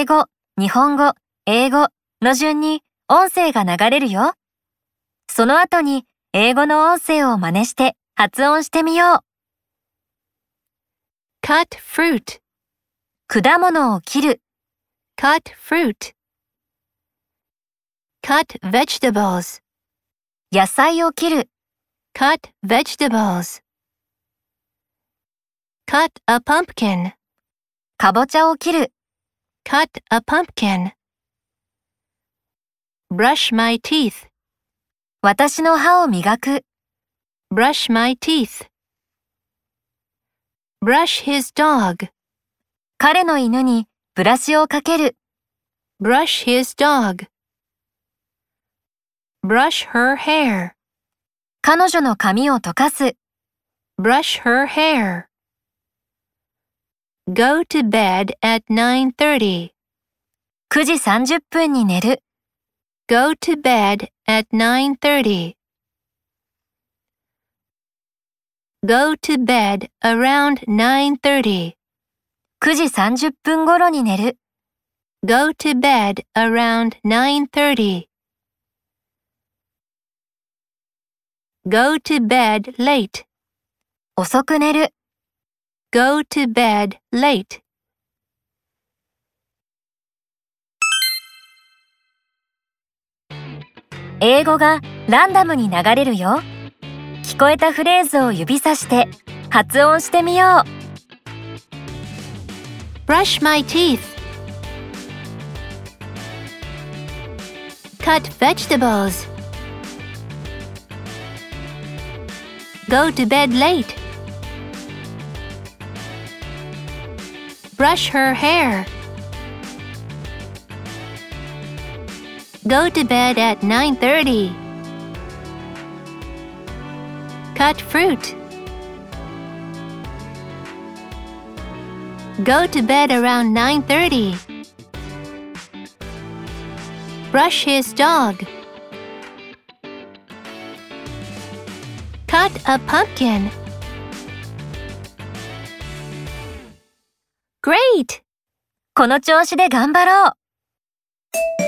英語、日本語、英語の順に音声が流れるよ。その後に英語の音声を真似して発音してみよう。cut fruit, 果物を切る、cut fruit. cut vegetables, 野菜を切る、cut vegetables. cut a pumpkin, かぼちゃを切る、cut a pumpkin. brush my teeth, 私の歯を磨く、brush my teeth. brush his dog, 彼の犬にブラシをかける、brush his dog. brush her hair, 彼女の髪を溶かす、brush her hair. go to bed at 9:30, 9時30分に寝る、 go to bed at 9:30. go to bed around 9:30, 9時30分頃に寝る、 go to bed around 9:30. go to bed late, 遅く寝る、 Go to bed late. 英語がランダムに流れるよ。聞こえたフレーズを指さして発音してみよう。brush my teeth, cut vegetables, go to bed late, brush her hair, go to bed at 9:30, cut fruit. Go to bed around 9:30. Brush his dog. Cut a pumpkin. Great! この調子で頑張ろう。